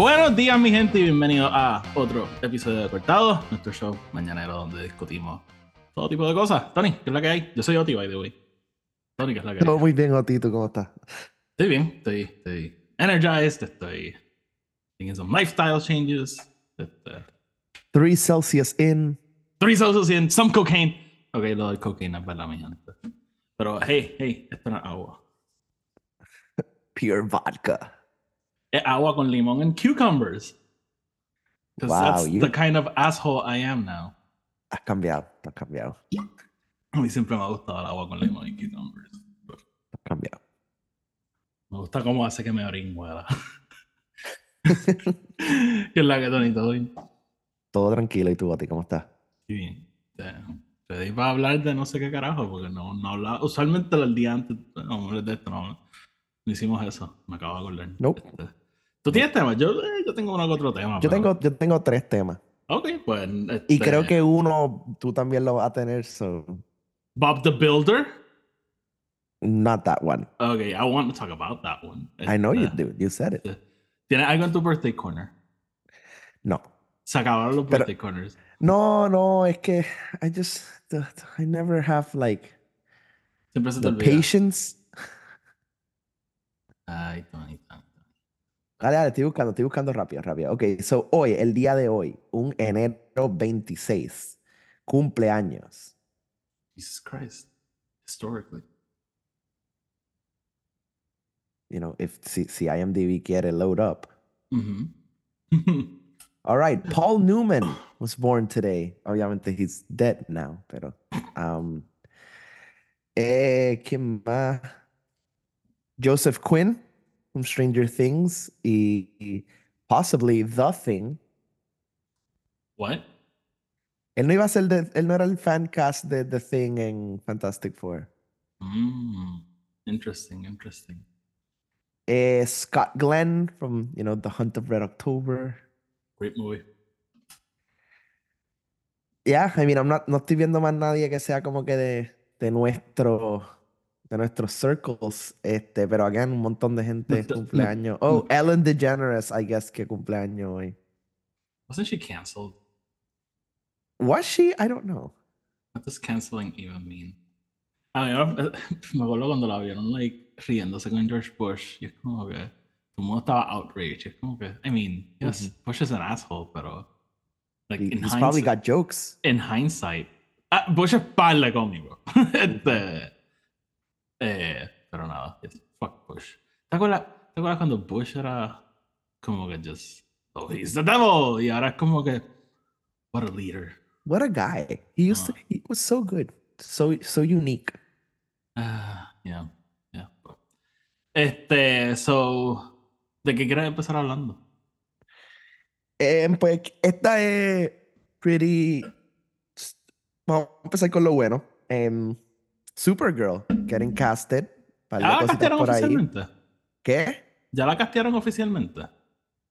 Buenos días, mi gente, y bienvenidos a otro episodio de Cortado, nuestro show mañanero donde discutimos todo tipo de cosas. Tony, ¿qué es la que hay? Yo soy Oti, by the way. Tony, ¿qué es la que hay? Todo muy bien, Oti, ¿tú cómo estás? Estoy bien, estoy, estoy energized, estoy making some lifestyle changes. Este, Three Celsius in. three Celsius in, some cocaine. Ok, lo del cocaine es verdad, mi gente. Pero, hey, hey, esto no es agua. Pure vodka. Es agua con limón and cucumbers. Because Wow, that's you- the kind of asshole I am now. Has cambiado, has cambiado, A mí siempre me ha gustado el agua con limón y cucumbers. has cambiado. Me gusta cómo hace que me oringuela. ¿Qué es la que Tony? ¿Todo bien? Todo tranquilo, ¿y tú, Oti, cómo estás? Sí, bien. Eh, Pedí para hablar de no sé qué carajo, porque no, no hablaba. Usualmente el día antes, no, de esto no, no hicimos eso. Me acabo de acordar. Nope. Este, ¿Tú tienes temas? Yo, eh, yo tengo uno que otro tema. Yo pero- tengo, yo tengo tres temas. Ok, pues. Y este, creo que uno tú también lo vas a tener, so Bob the Builder. not that one. Ok, I want to talk about that one. I know you Este, do. You said it. ¿Tienes algo en tu birthday corner? No. Se acabaron los Pero- birthday corners. No, no, es que I just, I never have like Siempre se the patience. Ay, Tony. Dale, dale, estoy buscando, estoy buscando rápido, rápido. Ok, so hoy, el día de hoy, un enero 26, cumpleaños. Jesus Christ. Historically. You know, if si, si IMDb quiere load up. Mhm. All right, Paul Newman was born today. Obviamente he's dead now, pero um eh ¿quién más? Joseph Quinn from Stranger Things y, possibly The Thing. What? Él no iba a ser de, él no era el fan cast de The Thing en Fantastic Four. Mm. Interesting, interesting. Eh, Scott Glenn from, you know, The Hunt of Red October. Great movie. Yeah, I mean, I'm not, no estoy viendo más nadie que sea como que de, de nuestro de nuestros circles, este, pero acá un montón de gente no- cumpleaños. Oh, Ellen DeGeneres, I guess que cumpleaños hoy. Wasn't she canceled? Was she? I don't know. What does canceling even mean? A mí me- acuerdo cuando la vieron like riéndose con George Bush y es como que todo el mundo estaba outraged. Es como que, I mean, yes, Bush is an asshole, pero like He- in he's probably got jokes. in hindsight, ah, Bush es par de cómico. este, eh, pero nada, yes, fuck Bush. ¿Te acuerdas, ¿Te acuerdas cuando Bush era como que just, oh, he's the devil? Y ahora es como que, what a leader. What a guy. He used to, Ah. he was so good. So so unique. Ah, yeah, yeah. Este, so, ¿de qué quieres empezar hablando? Em, pues esta es pretty. Vamos a empezar con lo bueno. Em, Supergirl getting casted. Par de ¿Ya la castearon por ahí. oficialmente? ¿Qué? ¿Ya la castearon oficialmente?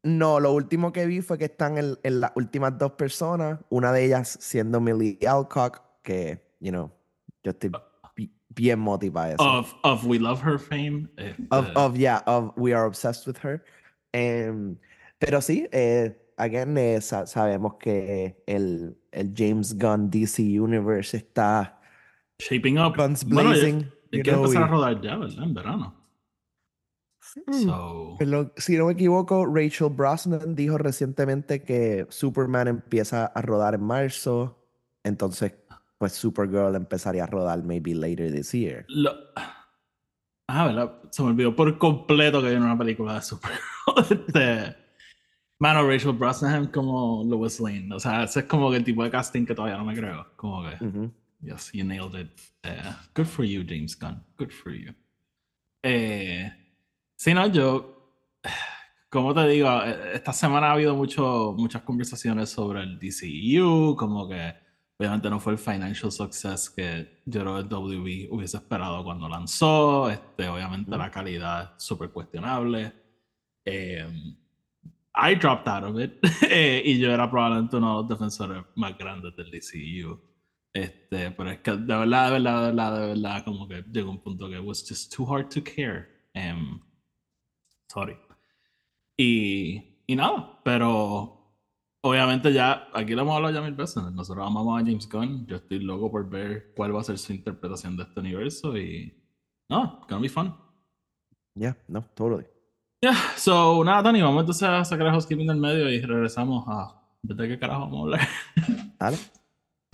No, lo último que vi fue que están en, en las últimas dos personas, una de ellas siendo Millie Alcock, que, you know, yo estoy bi- bien motivada. eso. Of, of We Love Her fame. este, Of, of, yeah, of We Are Obsessed with Her. Em, pero sí, eh, again, eh, sa- sabemos que el, el James Gunn DC Universe está shaping up. guns Bueno, blazing. ya know, empezar a y- rodar ya, ¿verdad? En verano. Mm. So, Pero, si no me equivoco, Rachel Brosnan dijo recientemente que Superman empieza a rodar en marzo, entonces pues Supergirl empezaría a rodar maybe later this year. lo- Ah, ¿verdad? Se me olvidó por completo que viene una película de Supergirl. este... Mano, Rachel Brosnahan como Lois Lane. O sea, ese es como que el tipo de casting que todavía no me creo. Como que... Yes, you nailed it. Eh, good for you, James Gunn. Good for you. Eh, sí, no, yo, como te digo, eh, esta semana ha habido mucho, muchas conversaciones sobre el DCU, como que obviamente no fue el financial success que yo creo que WB hubiese esperado cuando lanzó. Este, obviamente la calidad súper cuestionable. Eh, I dropped out of it. Eh, y yo era probablemente uno de los defensores más grandes del DCU. Este, pero es que de verdad, de verdad, de verdad, de verdad, como que llegó un punto que was just too hard to care. Em, sorry. Y, y nada, pero obviamente ya, aquí lo hemos hablado ya mil veces, nosotros amamos a James Gunn, yo estoy loco por ver cuál va a ser su interpretación de este universo y no, gonna be fun. Yeah, no, totally. Yeah, so nada, Tony, vamos entonces a sacar el housekeeping del medio y regresamos a... ¿De qué carajo vamos a hablar? Dale.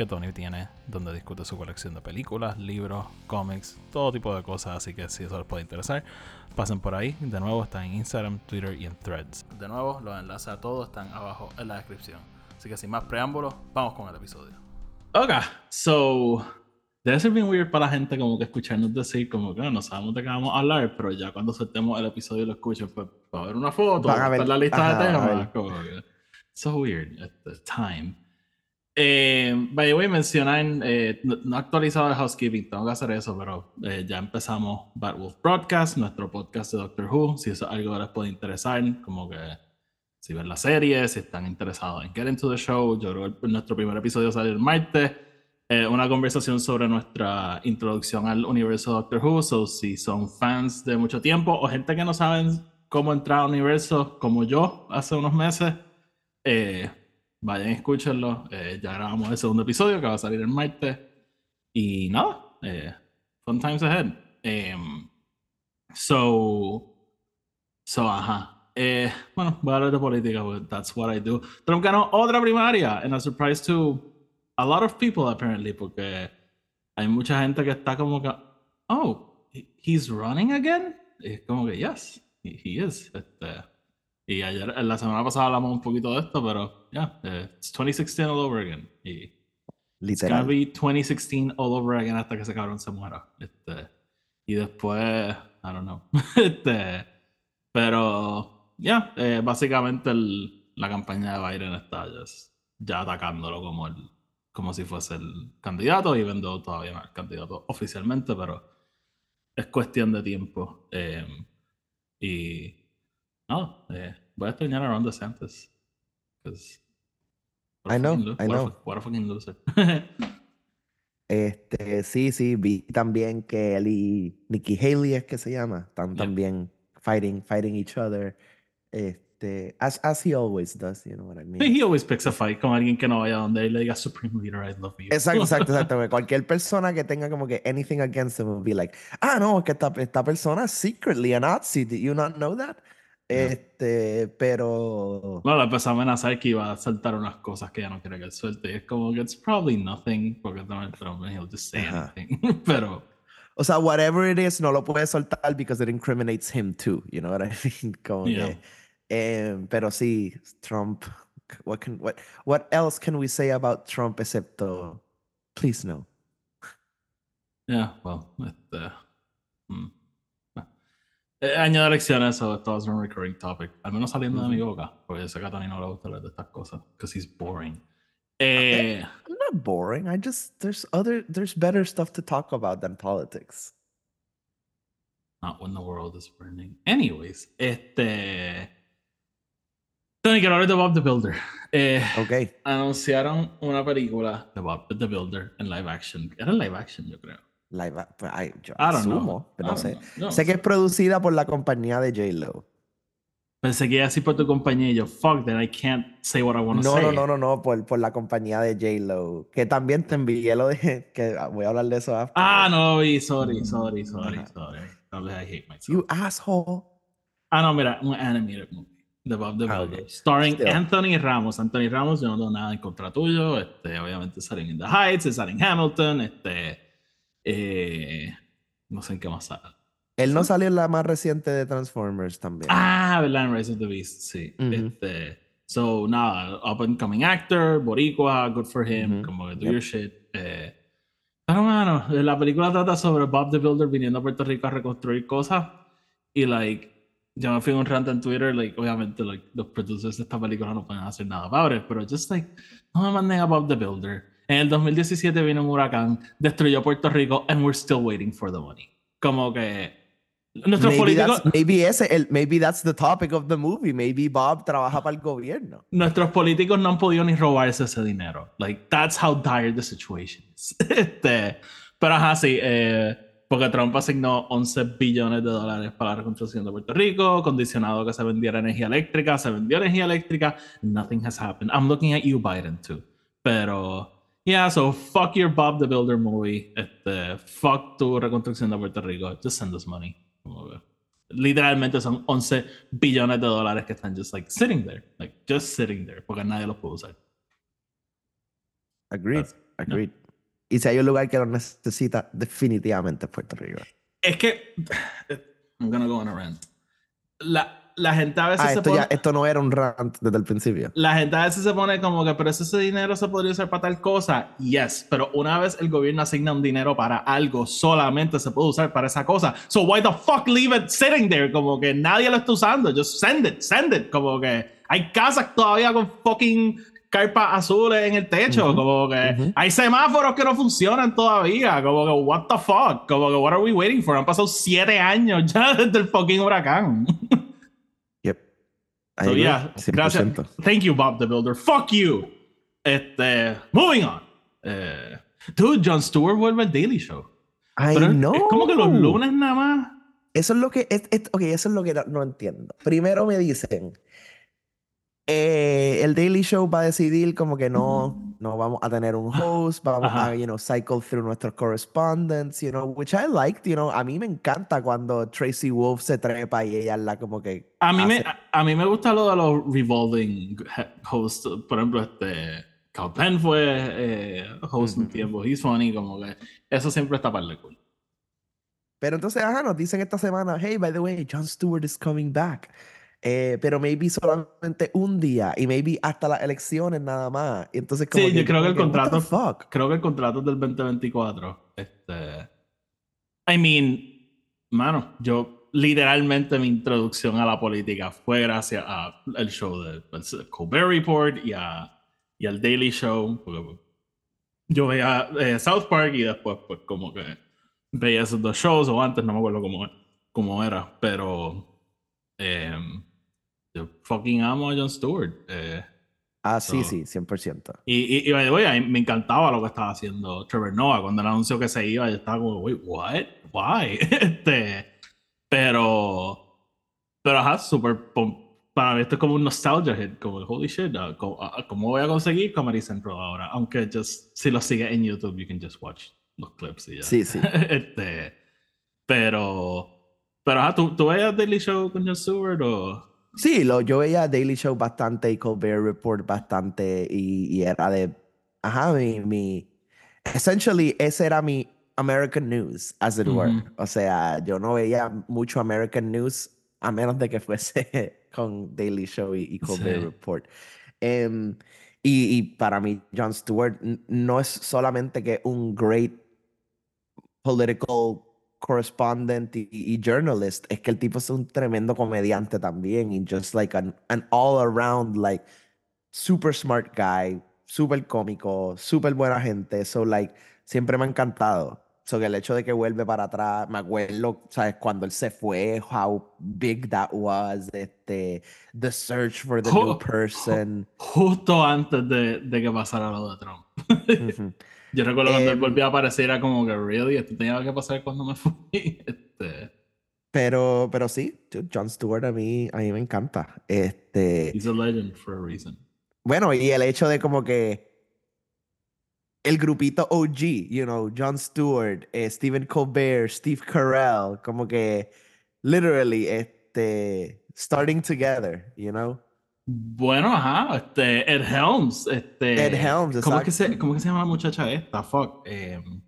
que Tony tiene, donde discute su colección de películas, libros, cómics, todo tipo de cosas. Así que si eso les puede interesar, pasen por ahí. De nuevo, está en Instagram, Twitter y en Threads. De nuevo, los enlaces a todos están abajo en la descripción. Así que sin más preámbulos, vamos con el episodio. Ok, so. Debe ser bien weird para la gente como que escucharnos decir como que no sabemos de qué vamos a hablar, pero ya cuando soltemos el episodio y lo escuchen, pues va a ver una foto, va a ver la lista de temas. Como que, so weird at the time. Eh, by the way, mencionan, eh, no, he actualizado el housekeeping, tengo que hacer eso, pero eh, ya empezamos Bad Wolf Broadcast, nuestro podcast de Doctor Who. Si eso es algo que les puede interesar, como que si ven la serie, si están interesados en Get Into the Show, yo creo que nuestro primer episodio sale el martes. una conversación sobre nuestra introducción al universo de Doctor Who. So, si son fans de mucho tiempo o gente que no saben cómo entrar al universo, como yo hace unos meses, eh, Vayan escúchenlo. Eh, ya grabamos el segundo episodio que va a salir el martes. Y nada, eh, fun times ahead. Em, so, so, ajá. Eh, bueno, voy a hablar de política, porque that's what I do. Trump ganó otra primaria, and a surprise to a lot of people, apparently, porque hay mucha gente que está como que, oh, he's running again. Es como que, yes, he, he is. Este, y ayer, la semana pasada hablamos un poquito de esto, pero ya, yeah, it's 2016 all over again. Y Literal. It's be 2016 all over again hasta que ese cabrón se muera. Este, y después, I don't know. este, pero, ya, yeah, eh, básicamente el, la campaña de Biden está ya atacándolo como el como si fuese el candidato, y vendo todavía no el candidato oficialmente, pero es cuestión de tiempo. Eh, y no, eh, voy a extrañar a Ron DeSantis. I know, I know. What a fucking loser. este, sí, sí, vi también que él y Nikki Haley es que se llama, están también fighting, fighting each other. Este, as, as he always does, you know what I mean. He always picks a fight con alguien que no vaya donde él le diga Supreme Leader, I love you. Exacto, exacto, exacto. Cualquier persona que tenga como que anything against him will be like, ah, no, que esta, esta persona es secretly a Nazi. Did you not know that? Este, pero. Bueno, le empezó a amenazar que iba a saltar unas cosas que ya no quiere que él suelte. Y es como que it's probably nothing, porque Donald Trump, he'll just say anything. pero. O sea, whatever it is, no lo puede soltar because it incriminates him too. You know what I mean? Como que, eh, pero sí, Trump. What, can, what, what else can we say about Trump excepto please no? Yeah, well, este. Hmm. Eh, año de elecciones, eso esto es un recurring topic. Al menos saliendo de mi boca, porque yo sé que a Tony no le gusta hablar de estas cosas, because he's boring. Eh, I'm not boring. I just there's other there's better stuff to talk about than politics. Not when the world is burning. Anyways, este. Tony, quiero hablar de Bob the Builder. Eh, ok. Anunciaron una película de Bob the Builder en live action. Era en live action, yo creo. Live, pues, yo asumo, pero no sé. sé que es producida por la compañía de J-Lo. Pensé que así por tu compañía y yo, fuck that, I can't say what I want to no, say. No, no, no, no, por, por la compañía de J-Lo. Que también te envié lo de. que voy a hablar de eso after. Ah, no vi, sorry, sorry, sorry, sorry. I hate myself. You asshole. Ah, no, mira, un animated movie. The Bob the ah, Builder. Starring Anthony Ramos. Anthony Ramos, yo no tengo nada en contra tuyo. Este, obviamente salen in the Heights, salen Hamilton, este. Eh, no sé en qué más sale. Él no salió en la más reciente de Transformers también. Ah, ¿verdad? En Rise of the Beast, sí. Ujú. este, so, nada, up and coming actor, boricua, good for him, Ujú. como que do Yep. your shit. Eh, pero, mano, la película trata sobre Bob the Builder viniendo a Puerto Rico a reconstruir cosas y, like, yo me fui un rant en Twitter, like, obviamente, like, los producers de esta película no pueden hacer nada padre, pero just, like, no me manden a Bob the Builder. En el 2017 vino un huracán, destruyó Puerto Rico, and we're still waiting for the money. Como que nuestros Maybe políticos... that's, maybe, ese, el, maybe that's the topic of the movie. Maybe Bob trabaja para el gobierno. nuestros políticos no han podido ni robarse ese dinero. Like, that's how dire the situation is. Este, pero ajá, sí, eh, porque Trump asignó 11 billones de dólares para la reconstrucción de Puerto Rico, condicionado que se vendiera energía eléctrica, se vendió energía eléctrica, nothing has happened. I'm looking at you, Biden, too. Pero, yeah, so fuck your Bob the Builder movie, este, fuck tu reconstrucción de Puerto Rico, just send us money. Literalmente son 11 billones de dólares que están just like sitting there, like just sitting there, porque nadie los puede usar. Agreed. That's- Agreed. Y si hay un lugar que lo necesita, definitivamente es Puerto Rico. Es que, I'm gonna go on a rant. La, la gente a veces Ah, se esto, pone, ya, esto no era un rant desde el principio. la gente a veces se pone como que, pero ese dinero se podría usar para tal cosa. Yes, pero una vez el gobierno asigna un dinero para algo, solamente se puede usar para esa cosa. So why the fuck leave it sitting there? Como que nadie lo está usando. Just send it, send it. Como que hay casas todavía con fucking carpas azules en el techo. Ujú, Como que ujú. hay semáforos que no funcionan todavía. Como que, what the fuck? Como que, what are we waiting for? Han pasado siete años ya desde el fucking huracán. So yeah, 100%. gracias. Thank you, Bob the Builder. Fuck you. Este, moving on. Eh, dude, Jon Stewart vuelve al Daily Show. I Pero es- como que los lunes nada más. Eso es lo que. Es, es- ok, eso es lo que no, no entiendo. Primero me dicen. eh, el Daily Show va a decidir como que no, no vamos a tener un host, vamos Ajá. a, you know, cycle through nuestros correspondents, you know, which I liked, you know, a mí me encanta cuando Tracy Wolf se trepa y ella la como que A mí, me, a, a mí me gusta lo de los revolving hosts. Por ejemplo, este. Cal Penn fue eh, host un Ujú. tiempo. He's funny, como que eso siempre está para cool. Pero entonces, ajá, nos dicen esta semana, hey, by the way, Jon Stewart is coming back. Eh, pero maybe solamente un día y maybe hasta las elecciones nada más. Y entonces como Sí, yo creo que el the contrato- fuck? Creo que el contrato es del 2024. Este. I mean, mano, yo literalmente mi introducción a la política fue gracias al show de del Colbert Report y, a, y al Daily Show. pues, yo veía eh, South Park y después, pues, como que veía esos dos shows, o antes, no me acuerdo cómo, cómo era, pero. em, yo fucking amo a Jon Stewart. Eh, Ah, sí, So- sí, 100%. y, y, y by the way, a mí me encantaba lo que estaba haciendo Trevor Noah. Cuando él anunció que se iba, yo estaba como, wait, what? Why? este, pero, pero ajá, súper. Para mí esto es como un nostalgia hit, como holy shit, ah, ¿cómo, ah, ¿cómo voy a conseguir Comedy Central ahora? Aunque just, si lo sigues en YouTube, you can just watch los clips y ya. Sí, sí. este, pero, pero ajá, ¿tú, tú veías Daily Show con Jon Stewart o...? Sí, lo, yo veía Daily Show bastante y Colbert Report bastante y, y era de, ajá, mi, mi, essentially ese era mi American News, as it were. Ujú. O sea, yo no veía mucho American News a menos de que fuese con Daily Show y, y Colbert Sí. Report. Em, y, y para mí, Jon Stewart no es solamente que un great political correspondent y, y journalist, es que el tipo es un tremendo comediante también y just like an, an all around like super smart guy, super cómico, super buena gente, so like siempre me ha encantado. So que el hecho de que vuelve para atrás, me acuerdo, ¿sabes? Cuando él se fue, how big that was, este, the search for the new person. Justo antes de, de que pasara lo de Trump. Yo recuerdo cuando él Em, volvió a aparecer, era como que, really, esto tenía que pasar cuando me fui. Este, Pero, pero sí, Jon Stewart a mí, a mí me encanta. Este, he's a legend for a reason. bueno, y el hecho de como que el grupito OG, you know, Jon Stewart, eh, Stephen Colbert, Steve Carell, como que literally, este, starting together, you know. Bueno, ajá, este, Ed Helms, este... Ed Helms, ¿cómo es, que se, ¿Cómo es que se llama la muchacha esta? Fuck. em,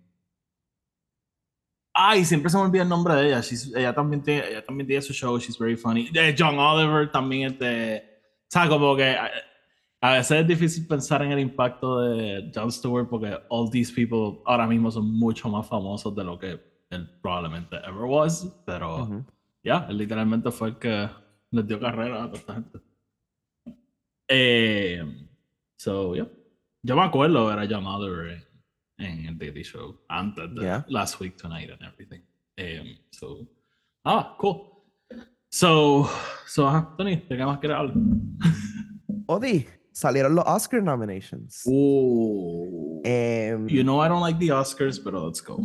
Ay, siempre se me olvida el nombre de ella. She's- ella, también tiene, ella también tiene su show, she's very funny. Eh, John Oliver también es de... O sea, como que a, a veces es difícil pensar en el impacto de Jon Stewart porque all these people ahora mismo son mucho más famosos de lo que él probablemente ever was. Pero Ujú. ya, él literalmente fue el que les dio carrera a toda esta gente. Eh, so, yeah. Yo me acuerdo John Oliver en, en el Daily Show antes de Yeah. Last Week Tonight and everything. Um, so, ah, cool. So, so, ajá, Tony, ¿de qué más quieres hablar? Odi, salieron los Oscar nominations. Ooh. Em, You know I don't like the Oscars, but let's go.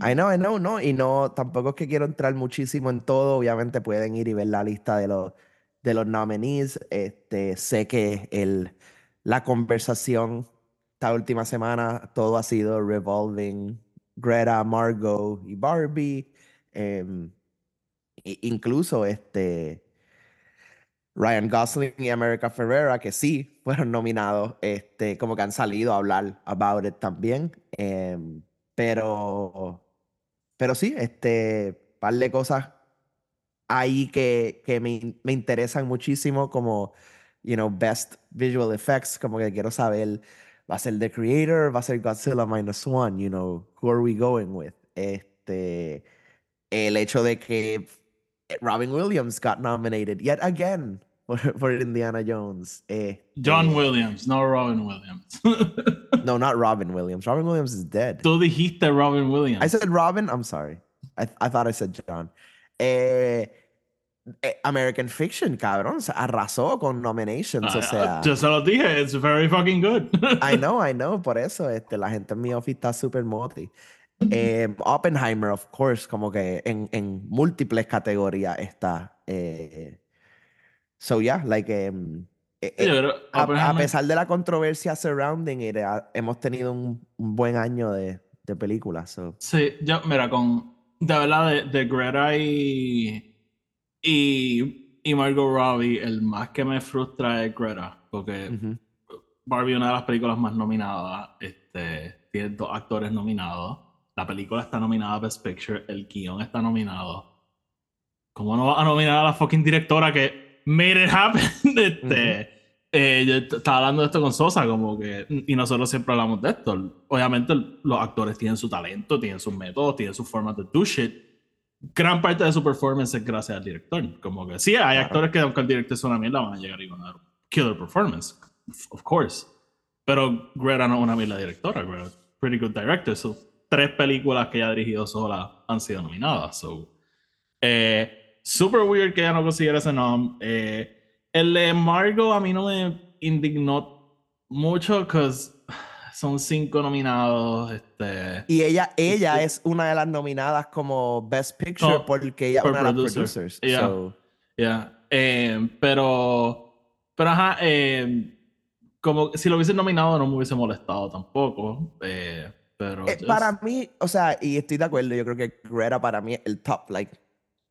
I know, I know, no, y no, tampoco es que quiero entrar muchísimo en todo, obviamente pueden ir y ver la lista de los, de los nominees, este, sé que el, la conversación esta última semana, todo ha sido revolving Greta, Margot y Barbie, i- incluso este, Ryan Gosling y America Ferrera, que sí fueron nominados, este, como que han salido a hablar about it también. em, pero, pero sí, este, par de cosas ahí que, que me, me interesan muchísimo, como, you know, Best Visual Effects, como que quiero saber, va a ser The Creator, va a ser Godzilla Minus One, you know, who are we going with? Este, el hecho de que Robin Williams got nominated yet again for, for Indiana Jones. John Este, Williams, no Robin Williams. No, not Robin Williams. Robin Williams is dead. Tú dijiste Robin Williams. I said Robin. I'm sorry. I, I thought I said John. Eh, American Fiction, cabrón, se arrasó con nominations. o Ah, sea, Yo se lo dije, it's very fucking good. I know, I know. Por eso, este, la gente en mi office está súper moti. Eh, Oppenheimer, of course, como que en, en múltiples categorías está. Eh, so, yeah, like, em, eh, eh, creo- a, a pesar de la controversia surrounding it, ha- hemos tenido un, un buen año de, de películas. So. Sí, yo, mira, con. De verdad, de, de Greta y. Y. Y Margot Robbie, el más que me frustra es Greta. Porque Ujú. Barbie, una de las películas más nominadas, este, tiene dos actores nominados. La película está nominada a Best Picture, el guion está nominado. ¿Cómo no va a nominar a la fucking directora que made it happen? Este, eh, yo estaba hablando de esto con Sosa, como que, y nosotros siempre hablamos de esto. Obviamente, los actores tienen su talento, tienen sus métodos, tienen sus formas de do shit. Gran parte de su performance es gracias al director. Como que sí, hay actores que, aunque el director es una mierda, van a llegar y van a dar killer performance. Of course. Pero Greta no es una mierda directora, Greta pretty good director. So, tres películas que ella ha dirigido sola han sido nominadas. So, eh, super weird que ella no consiguiera ese nom. Eh, el de Margot a mí no me indignó mucho, because son cinco nominados. Este, Y ella, ella es una de las nominadas como Best Picture No, porque ella es una de las producer. producers. Yeah. So, Yeah. Eh, pero, pero ajá, eh, como si lo hubiesen nominado no me hubiese molestado tampoco. eh, pero eh, just- para mí, o sea, y estoy de acuerdo, yo creo que Greta para mí el top, like,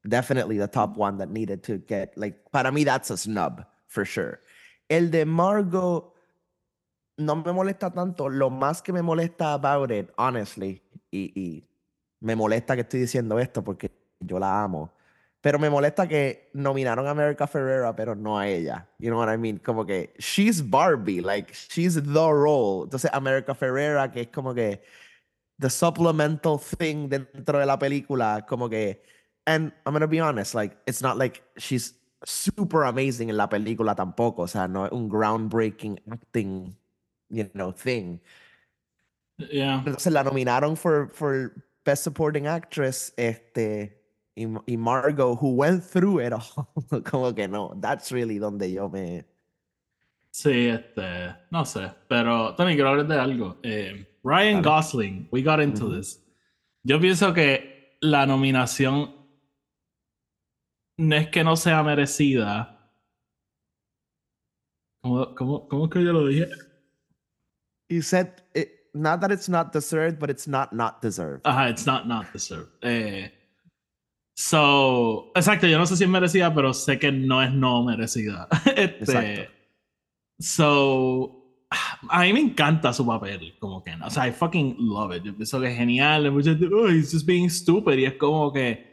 definitely the top one that needed to get, like, para mí that's a snub, for sure. El de Margot no me molesta tanto, lo más que me molesta about it, honestly, y, y me molesta que estoy diciendo esto porque yo la amo, pero me molesta que nominaron a America Ferrera, pero no a ella. You know what I mean? Como que she's Barbie, like she's the role. Entonces America Ferrera, que es como que the supplemental thing dentro de la película, como que, and I'm gonna be honest, like it's not like she's super amazing en la película tampoco, o sea, no es un groundbreaking acting, you know, thing. yeah. Entonces la nominaron for, for Best Supporting Actress, este, y, y Margot, who went through it all. Como que no, that's really donde yo me... Sí, este, no sé, pero Tony, quiero hablar de algo. Eh, Ryan. Gosling, we got into this. Yo pienso que la nominación no es que no sea merecida. ¿Cómo, cómo, cómo es que yo lo dije? You said, it, not that it's not deserved, but it's not not deserved. Ajá, it's not not deserved. Eh, so, exacto, yo no sé si es merecida, pero sé que no es no merecida. este, Exacto. So, a mí me encanta su papel, como que. O sea, I fucking love it. Yo pienso que es genial. Mucha gente, oh, he's just being stupid. Y es como que,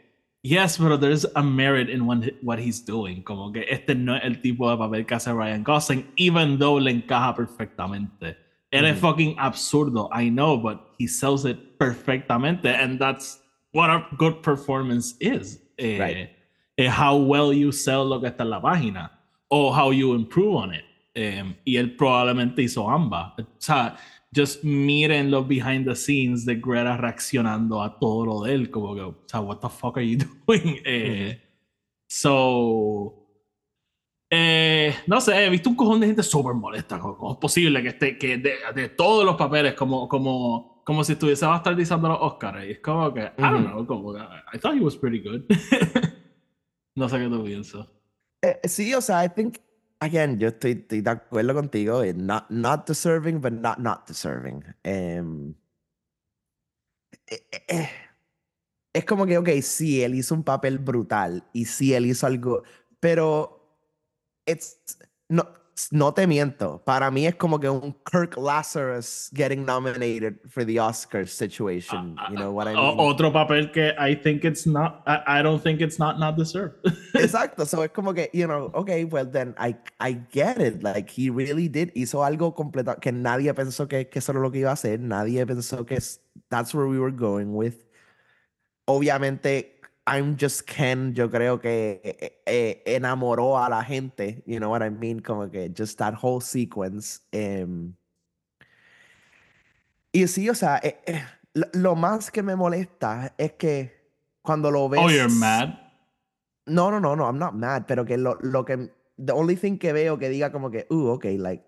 yes, but there's a merit in what he's doing. Como que este no es el tipo de papel que hace Ryan Gosling, even though le encaja perfectamente. Él es fucking absurdo, I know, but he sells it perfectamente. And that's what a good performance is. Eh, eh, how well you sell lo que está en la página. O how you improve on it. Em, y él probablemente hizo ambas. O sea, just miren los behind the scenes de Greta reaccionando a todo lo de él, como que, o sea, what the fuck are you doing? Eh, so, eh, no sé, he visto un cojón de gente súper molesta. ¿Cómo, es posible que esté, que de, todos los papeles, como, como, como si estuviese bastardizando los Oscars? Y es como que, I don't know, como que, I thought he was pretty good. no sé qué tú piensas. Eh, sí, o sea, I think again, yo estoy, estoy, de acuerdo contigo. Not, not deserving, but not not deserving. Um, eh, es como que, ok, sí, él hizo un papel brutal y sí, él hizo algo, pero it's, no, no te miento, para mí es como que un Kirk Lazarus getting nominated for the Oscars situation. Ah, you know what I mean? Otro papel que I think it's not, I, don't think it's not not deserved. Exacto, so es como que, you know, okay, well then I, I get it. Like he really did, hizo algo completo que nadie pensó que, que eso era lo que iba a hacer, nadie pensó que that's where we were going with. Obviamente I'm Just Ken, yo creo que eh, eh, enamoró a la gente, you know what I mean, como que just that whole sequence. Um, y sí, o sea, eh, eh, lo, más que me molesta es que cuando lo ves... Oh, you're mad? No, no, no, no, I'm not mad, pero que lo, lo que... The only thing que veo que diga como que, uh, okay, like,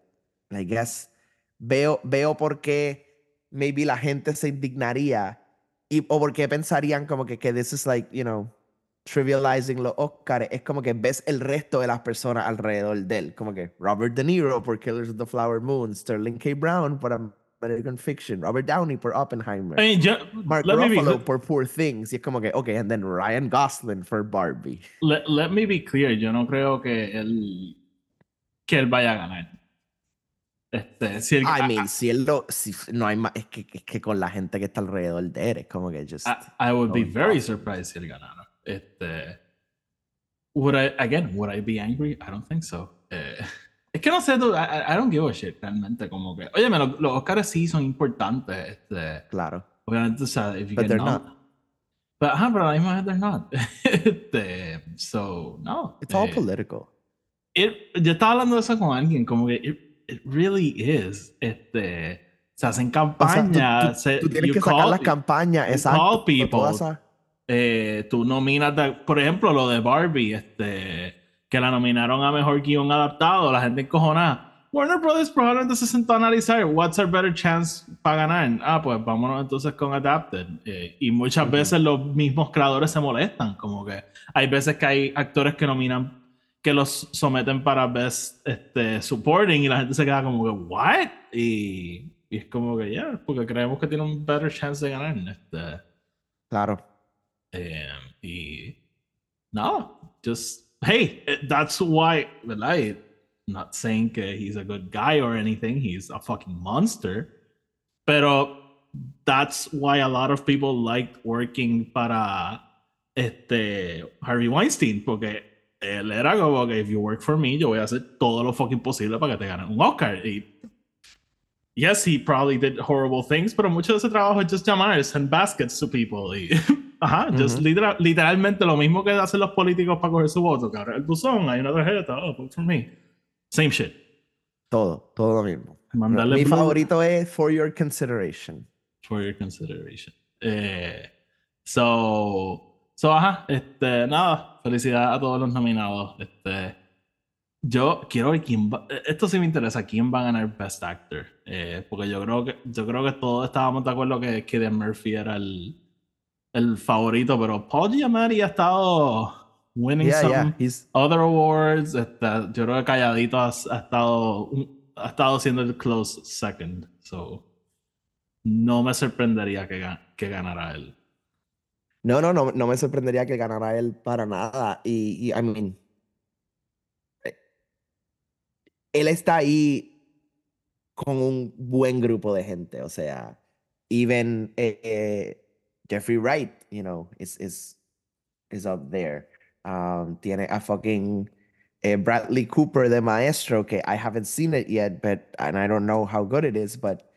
I guess, veo, veo por qué maybe la gente se indignaría y, o porque pensarían como que, que this is like, you know, trivializing los Oscars. Es como que ves el resto de las personas alrededor de él. Como que Robert De Niro por Killers of the Flower Moon, Sterling K. Brown por American Fiction, Robert Downey por Oppenheimer, I mean, Mark Ruffalo por Poor Things. Y es como que, ok, and then Ryan Gosling for Barbie. Let, let me be clear, yo no creo que él, que él vaya a ganar. Este, si I mean, si él lo, si no hay más, es que, es que con la gente que está alrededor de él, es como que just. I, would be very surprised si él ganara. Este, would I, again, would I be angry? I don't think so. Eh, es que no sé, I, I, don't give a shit realmente, como que, oye, los, los Oscars sí son importantes. Este, claro. Obviamente, o sea, if you But get they're not. But, ajá, pero a la misma they're not. este, so, no. It's all eh, political. It, yo estaba hablando de eso con alguien, como que it really is. Este, se hacen campañas. O sea, tú, tú, tú, tienes que sacar las campañas, exacto. Call eh, tú nominas, por ejemplo, lo de Barbie, este, que la nominaron a mejor guion adaptado, la gente encojonada. Warner Brothers probablemente se sentó a analizar what's our better chance para ganar. Ah, pues vámonos entonces con Adapted. Eh, y muchas veces los mismos creadores se molestan, como que hay veces que hay actores que nominan que los someten para Best este, Supporting y la gente se queda como que, ¿what? Y, y es como que, ya, yeah, porque creemos que tiene un better chance de ganar. Este, claro. Eh, y no, just, hey, that's why, ¿verdad? Not saying que he's a good guy or anything, he's a fucking monster. Pero that's why a lot of people liked working para este Harvey Weinstein, porque él era como que, if you work for me, yo voy a hacer todo lo fucking posible para que te ganen un Oscar. Y, yes, he probably did horrible things, pero mucho de ese trabajo es just llamar, send baskets to people. Y, ajá, just literal, literalmente lo mismo que hacen los políticos para coger su voto. Que el buzón, hay una tarjeta, oh, vote for me. Same shit. Todo, todo lo mismo. Mi favorito es For Your Consideration. For Your Consideration. Eh, so, So, ajá, este, nada, felicidades a todos los nominados. Este, yo quiero ver quién va, esto sí me interesa, quién va a ganar Best Actor. Eh, porque yo creo que, yo creo que todos estábamos de acuerdo que Killian Murphy era el, el favorito, pero Paul Giamatti ha estado winning some other awards. Este, yo creo que Calladito ha, estado, ha estado siendo el close second. So, no me sorprendería que, que ganara él. No, no, no, no me sorprendería que ganara él para nada. Y, I mean, eh, él está ahí con un buen grupo de gente. O sea, even eh, Jeffrey Wright, you know, is, is, is up there. Um, tiene a fucking eh, Bradley Cooper de Maestro, que I haven't seen it yet, but and I don't know how good it is, but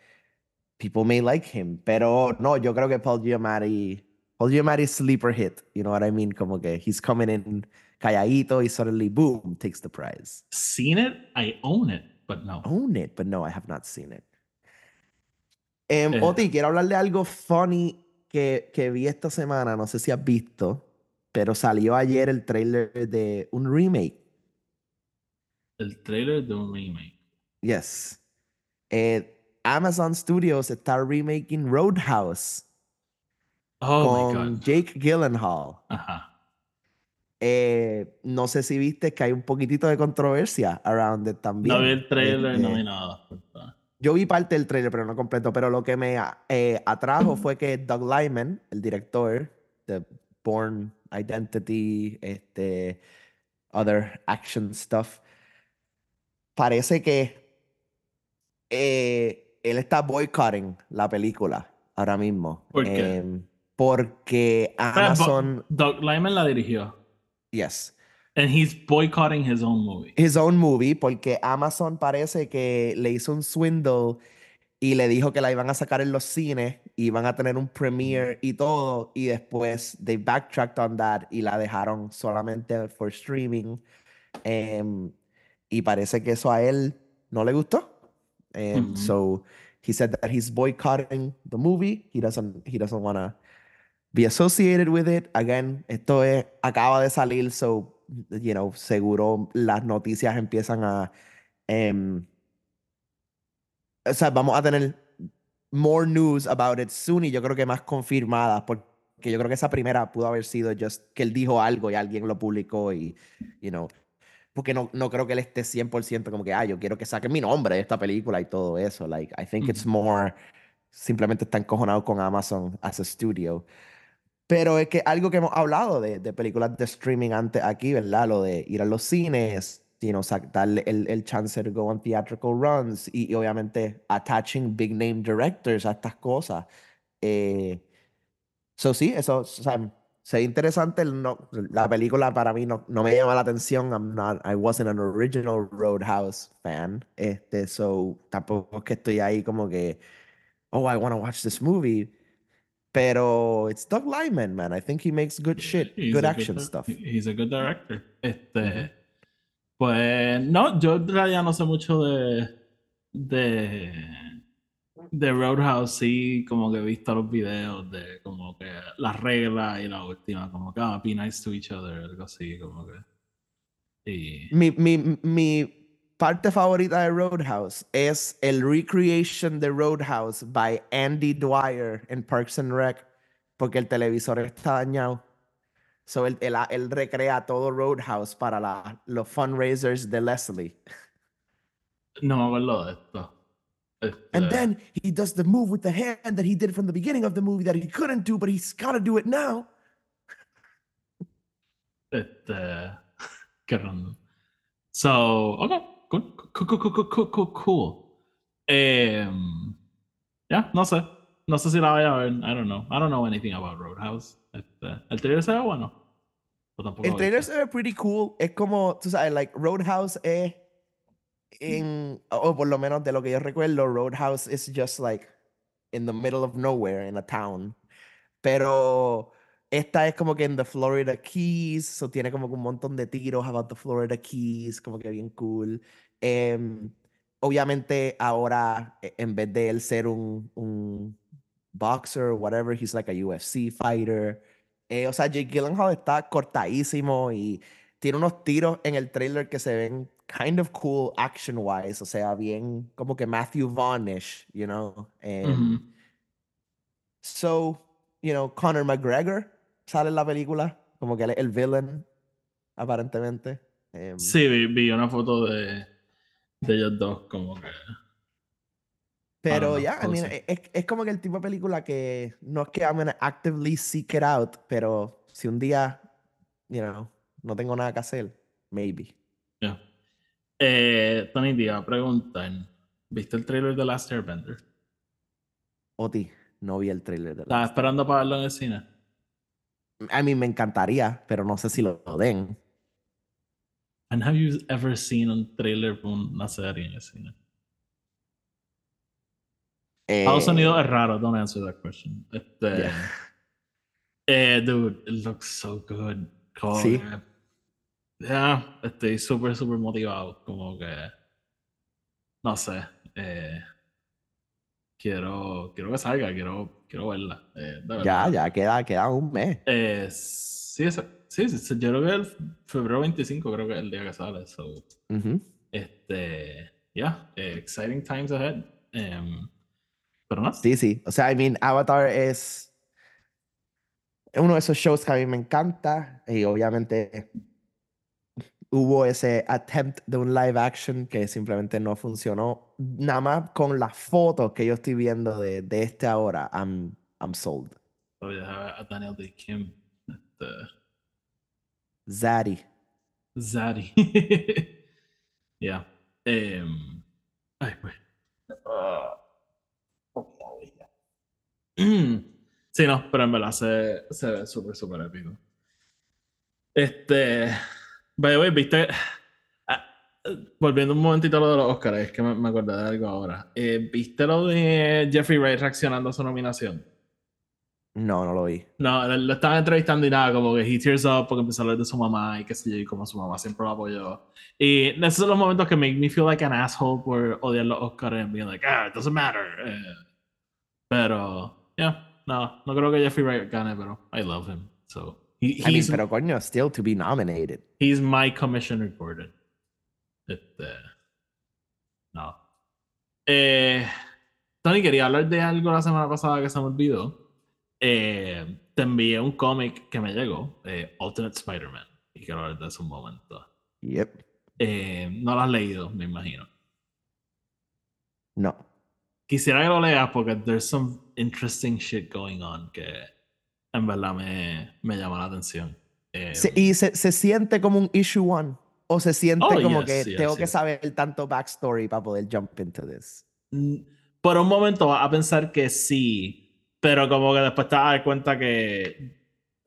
people may like him. Pero no, yo creo que Paul Giamatti, Paul Giamatti sleeper hit. You know what I mean? Como que he's coming in calladito y suddenly boom takes the prize. Seen it? I own it, but no. Own it, but no, I have not seen it. Um, Eh. Oti, quiero hablar de algo funny que, que vi esta semana. No sé si has visto, pero salió ayer el trailer de un remake. El trailer de un remake. Yes. Eh, Amazon Studios está remaking Roadhouse Oh con. Jake Gyllenhaal. Ajá. Eh, no sé si viste que hay un poquitito de controversia around it también. No vi el trailer, no Este, vi nada. Yo vi parte del trailer, pero no completo. Pero lo que me eh, atrajo fue que Doug Lyman, el director de Born Identity, este, other action stuff, parece que eh, él está boycotting la película ahora mismo. ¿Por qué? Porque Amazon, Doug Lyman la dirigió. yes, And he's boycotting his own movie. his own movie, porque Amazon parece que le hizo un swindle y le dijo que la iban a sacar en los cines y van a tener un premiere y todo, y después they backtracked on that y la dejaron solamente for streaming. Em, y parece que eso a él no le gustó. Em, Ujú. So he said that he's boycotting the movie. He doesn't, he doesn't want to be associated with it. Again, esto es, acaba de salir, so, you know, seguro las noticias empiezan a, em, o sea, vamos a tener more news about it soon y yo creo que más confirmadas, porque yo creo que esa primera pudo haber sido just que él dijo algo y alguien lo publicó y, you know, porque no, no creo que él esté 100% como que, ah, yo quiero que saquen mi nombre de esta película y todo eso. Like, I think it's more, simplemente está encojonado con Amazon as a studio. Pero es que algo que hemos hablado de, de películas de streaming antes aquí, ¿verdad? Lo de ir a los cines, you know, darle el, el chance de go on theatrical runs y, y obviamente attaching big name directors a estas cosas. Eh, so sí, eso, o interesante. No, la película para mí no, no me llama la atención. I'm not, I wasn't an original Roadhouse fan. Este, so tampoco estoy ahí como que, oh, I want to watch this movie. Pero it's Doug Lyman, man. I think he makes good shit, He's good action di- stuff. He's a good director. Este, pues no, yo en realidad no sé mucho de de de Roadhouse, sí, como que he visto los videos de como que las reglas y la última, como que ah, be nice to each other, algo así, como que. Y Mi, mi, mi parte favorita de Roadhouse es el recreation de Roadhouse by Andy Dwyer en Parks and Rec, porque el televisor está dañado. So él, él, él recrea todo Roadhouse para la, los fundraisers de Leslie. no me acuerdo de esto. And then he does the move with the hand that he did from the beginning of the movie that he couldn't do, but he's got to do it now. Este. Qué random. So, okay. Cool, cool, cool, cool, cool, cool, cool. Em, ya, no sé. No sé si la voy a ver. I don't know. I don't know anything about Roadhouse. Este, el trailer se ve bueno. O El trailer se ve pretty cool. Es como, tú sabes, like Roadhouse es en, o por lo menos de lo que yo recuerdo, Roadhouse is just like in the middle of nowhere in a town. Pero esta es como que en the Florida Keys, so tiene como que un montón de tiros about the Florida Keys, como que bien cool. Em, obviamente ahora, e- en vez de él ser un, un boxer whatever, he's like a UFC fighter. Eh, o sea, Jake Gyllenhaal está cortadísimo y tiene unos tiros en el trailer que se ven kind of cool action wise, o sea, bien como que Matthew Vaughn-ish, you know. Em. So, you know, Conor McGregor sale en la película, como que él es el villain, aparentemente. Em, Sí, vi, vi una foto de, de ellos dos, como que. Pero ya, I we'll mean, see. e- es, es como que el tipo de película que no es que I'm gonna actively seek it out, pero si un día, you know, no tengo nada que hacer, maybe. ya. Eh, Tony, te iba a preguntar ¿Viste el trailer de Last Airbender? Oti, no vi el trailer de Estaba Last. esperando para verlo en el cine. A mí me encantaría, pero no sé si lo, lo den. And have you ever seen un trailer para una serie en el cine? Estados Eh, Unidos es raro, don't answer that question. Este, Yeah. eh, dude, it looks so good. Como Sí. que- ya, estoy súper, súper motivado. Como que, no sé, eh, quiero, quiero que salga, quiero, quiero verla. eh, de Ya, ya queda, queda un mes. Eh, sí, ese- sí, sí, yo creo que el febrero 25 creo que es el día que sale. So, Ujú. este, yeah, eh, exciting times ahead. Em, pero no, Sí, sí. O sea, I mean, Avatar es uno de esos shows que a mí me encanta. Y obviamente hubo ese attempt de un live action que simplemente no funcionó. Nada más con las fotos que yo estoy viendo de, de este ahora, I'm, I'm sold. Oye, a a Daniel D. Kim, este, Zaddy. Zaddy. yeah. Em, ay, pues. Sí, no, pero en verdad se, se ve súper, súper épico. Este. By the way, viste. Ah, volviendo un momentito a lo de los Oscars, es que me, me acordé de algo ahora. Eh, ¿Viste lo de Jeffrey Wright reaccionando a su nominación? No, no lo vi. No, lo, lo estaban entrevistando y nada, como que he tears up porque empezó a hablar de su mamá y qué sé yo, y como su mamá siempre lo apoyó. Y esos son los momentos que make me feel like an asshole por odiar los Oscars and being like, ah, it doesn't matter. Eh, pero, yeah, no, no creo que Jeffrey Wright gane, pero I love him. So, he, I mean, he's, pero coño, still to be nominated. he's my commissioner Gordon. Este, no. Eh, Tony, quería hablar de algo la semana pasada que se me olvidó. Eh, te envié un cómic que me llegó, eh, Alternate Spider-Man, y quiero hablar de eso un momento. Yep. Eh, no lo has leído, me imagino. No. Quisiera que lo leas porque there's some interesting shit going on que en verdad me, me llama la atención. Eh, Se- ¿Y se, se siente como un issue one? ¿O se siente Oh, como yes, que yes, tengo que yes. saber tanto backstory para poder jump into this? Mm, Por un momento vas a pensar que sí, pero como que después te dar cuenta que.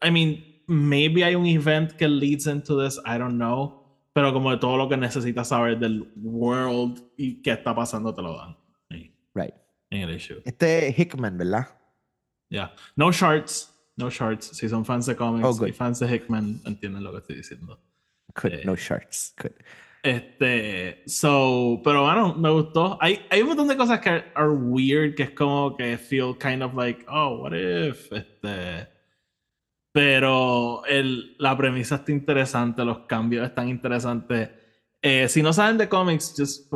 I mean, maybe hay un event que leads into this, I don't know. Pero como de todo lo que necesitas saber del world y qué está pasando, te lo dan. Right. En el issue. Este es Hickman, ¿verdad? Yeah. No shorts. No shorts. Si son fans de comics Oh, y fans de Hickman, entienden lo que estoy diciendo. Good. Eh, no shirts. Good. Este, so, pero bueno, me gustó. Hay, hay un montón de cosas que are weird, que es como que feel kind of like, oh, what if? Este, pero el, la premisa está interesante, los cambios están interesantes. Eh, si no saben de cómics, just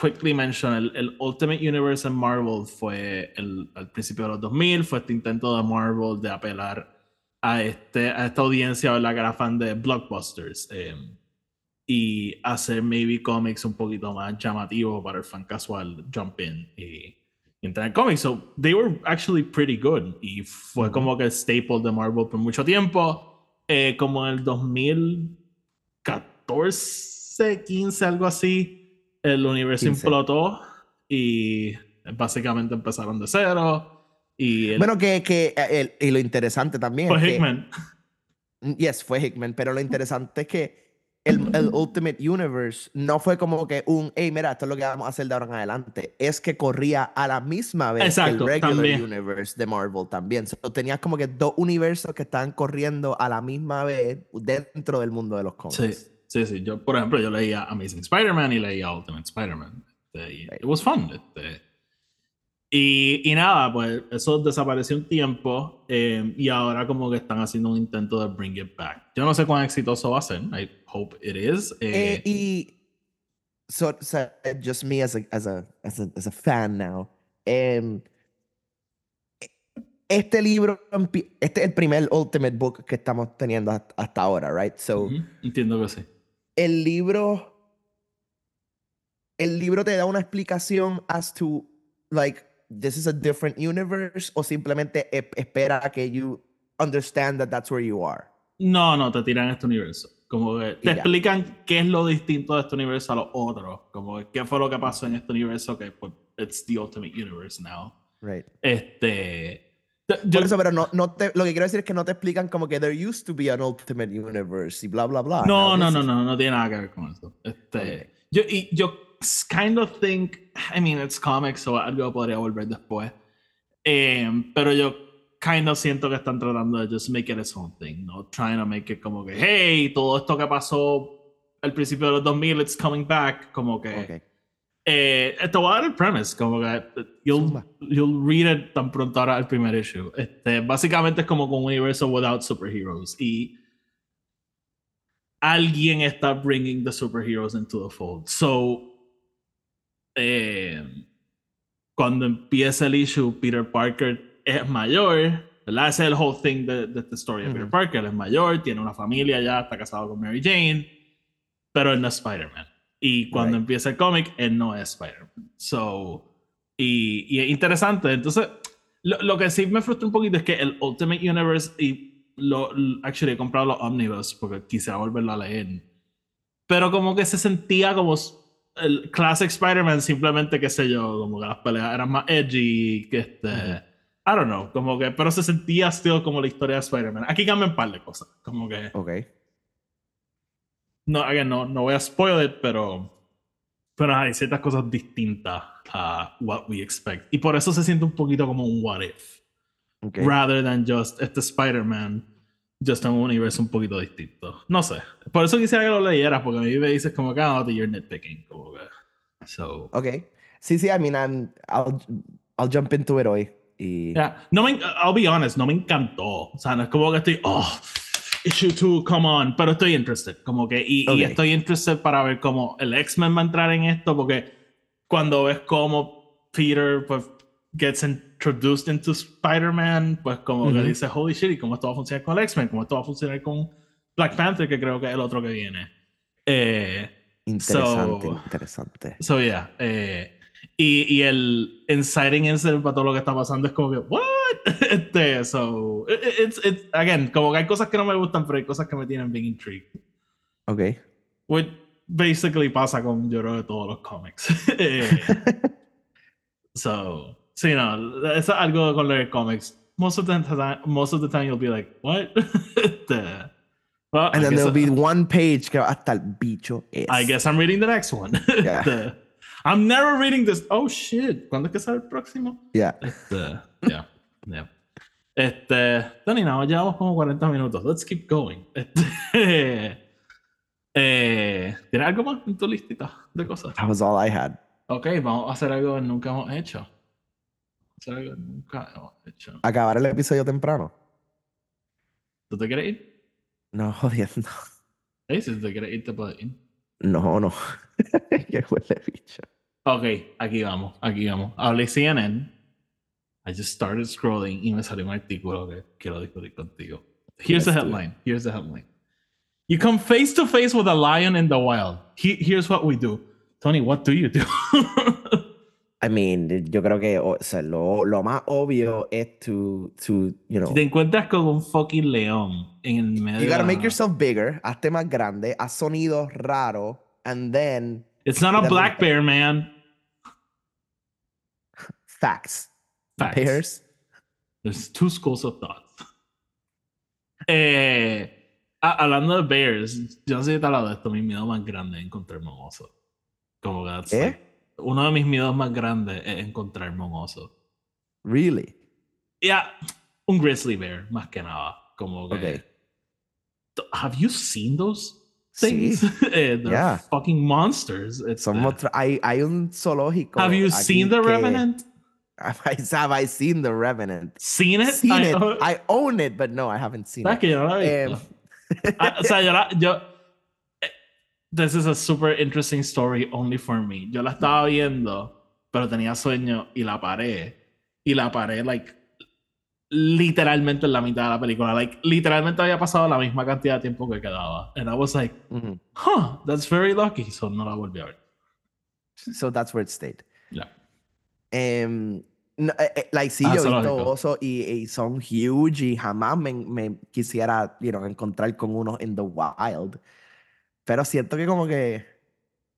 quickly mention, el, el Ultimate Universe en Marvel fue el, al principio de los 2000, fue este intento de Marvel de apelar a, este, a esta audiencia, ¿verdad? Que era fan de blockbusters. eh, y hacer maybe comics un poquito más llamativo para el fan casual, jump in y, y entrar en cómics. So they were actually pretty good. Y fue como que el staple de Marvel por mucho tiempo. Eh, como en el 2014, 15, algo así, el universo 15. implotó y básicamente empezaron de cero. Y el, Bueno, que, que eh, el- y lo interesante también fue es que- Hickman. Mm, Yes, fue Hickman, pero lo interesante es que el, el Ultimate Universe no fue como que un, hey, mira, esto es lo que vamos a hacer de ahora en adelante. Es que corría a la misma vez Exacto, que el regular también. universe de Marvel también. So, tenías como que dos universos que estaban corriendo a la misma vez dentro del mundo de los Sí, cómics. sí, sí. Yo, por ejemplo, yo leía Amazing Spider-Man y leía Ultimate Spider-Man. Este. It was fun. este. Y, y nada, pues eso desapareció un tiempo eh, y ahora como que están haciendo un intento de bring it back. Yo no sé cuán exitoso va a ser. I hope it is. Eh, Eh, y so, so, just me as a, as a, as a, as a fan now. em, este libro, este es el primer Ultimate Book que estamos teniendo hasta, ahora, right? So, ujú, entiendo que sí. el libro, el libro te da una explicación as to, like, this is a different universe o simplemente e- espera a que you understand that that's where you are. No, no, te tiran este universo. Como que Y te ya. explican qué es lo distinto de este universo a los otros. Como que qué fue lo que pasó en este universo que pues, it's the ultimate universe now. Right. Este. te- yo- Por eso, pero no, no te, lo que quiero decir es que no te explican como que there used to be an ultimate universe y bla, bla, bla. no, no, no, is- no, no tiene nada que ver con eso. Este, Ok. yo, y yo kind of think, I mean, it's comics, so algo podría volver después. Em, pero yo kind of siento que están tratando de just make it its own thing, ¿no? Trying to make it como que, hey, todo esto que pasó al principio de los 2000, it's coming back, como que... Ok. Eh, te voy a dar el premise, como que you'll, you'll read it tan pronto ahora el primer issue. Este, básicamente es como con un universo without superheroes y alguien está bringing the superheroes into the fold. So, eh, cuando empieza el issue, Peter Parker es mayor, ¿verdad? Ese es el whole thing de, de esta story. Peter Ujú. Parker es mayor, tiene una familia ya, está casado con Mary Jane, pero él no es Spider-Man. Y cuando Right. empieza el cómic, él no es Spider-Man. So, y, y es interesante. Entonces, lo, lo que sí me frustra un poquito es que el Ultimate Universe, y lo, actually he comprado los Omnibus porque quisiera volverlo a leer. Pero como que se sentía como el Classic Spider-Man, simplemente, qué sé yo, como que las peleas eran más edgy, que este. Ujú. I don't know, como que, pero se sentía still como la historia de Spider-Man. Aquí cambian un par de cosas, como que, Ok. no, again, no, no voy a spoil it, pero, pero hay ciertas cosas distintas a what we expect. Y por eso se siente un poquito como un what if, ok. rather than just este Spider-Man, just en un universo un poquito distinto. No sé, por eso quisiera que lo leyeras, porque a mí me dices como que, ah, you're nitpicking, como que, so... Ok. Sí, sí, I mean, I'm, I'll, I'll jump into it hoy. Y... Yeah. No me, I'll be honest, no me encantó. O sea, no es como que estoy, oh, issue 2, come on, pero estoy interested. Como que, y, y Ok. estoy interested para ver cómo el X-Men va a entrar en esto, porque cuando ves cómo Peter, pues, gets introduced into Spider-Man, pues como que dice, holy shit, ¿y cómo esto va a funcionar con X-Men? ¿Cómo esto va a funcionar con Black Panther, que creo que es el otro que viene? Eh, Interesante, so- interesante. So, yeah. eh, y, y el inciting incident para todo lo que está pasando es como que, ¿what? Este, so, it- it- it's, it's, again, como que hay cosas que no me gustan, pero hay cosas que me tienen bien intrigued. Ok. Which basically pasa con, yo creo, de todos los cómics. Eh, so, sí, no, eso es algo con los cómics. Most of the time, most of the time you'll be like, what? Este, well, And I then there'll be one page que hasta el bicho es. I guess I'm reading the next one. Yeah. Este, I'm never reading this. Oh shit. ¿Cuándo es que sale el próximo? Yeah. Este, yeah, yeah. Este, Tony, no, llevamos como 40 minutos. Let's keep going. Este, eh, ¿Tienes algo más en tu listita de cosas? That was all I had. Ok, vamos a hacer algo que nunca hemos hecho. Nunca hemos hecho. Acabar el episodio temprano. ¿Tú te quieres ir? No, jodiendo. Sí, si te quieres ir, te puedes ir. No, no. que huele bicho. Ok, aquí vamos, aquí vamos. Hablé CNN. I just started scrolling y me salió un artículo que quiero discutir contigo. Here's the headline. Here's the headline. You come face to face with a lion in the wild. He- here's what we do. Tony, what do you do? I mean, yo creo que o sea, lo, lo más obvio es to, to, you know, si te encuentras con un fucking león en el medio you gotta make yourself bigger, hazte más grande, haz sonidos raros, and then It's not a black bear, man. facts. Facts. Bears. There's two schools of thought. Eh, hablando de bears, yo no sé si te he hablado de esto. Mi miedo más grande es encontrarme un oso. Como que ¿Eh? like- uno de mis miedos más grandes es encontrarme un oso. Really? Ya, un grizzly bear, más que nada. Como que. Have you seen those Sí. things? Eh, they're Yeah. fucking monsters. It's, Son otra- hay, hay un zoológico. have you seen The que- Revenant? Have I, seen The Revenant? Seen it? Seen I- it. oh, I own it, but no, I haven't seen ¿Sabes it. que yo no la he visto? Ah, o sea, yo, la- yo- This is a super interesting story only for me. Yo la estaba viendo, pero tenía sueño y la paré. Y la paré, like, literalmente en la mitad de la película. Like, literalmente había pasado la misma cantidad de tiempo que quedaba. And I was like, huh, that's very lucky. So no la volví a ver. So that's where it stayed. No, eh, eh, like, sí, Ah, yo he visto osos y, y son huge y jamás me, me quisiera, you know, encontrar con uno in the wild. Pero siento que como que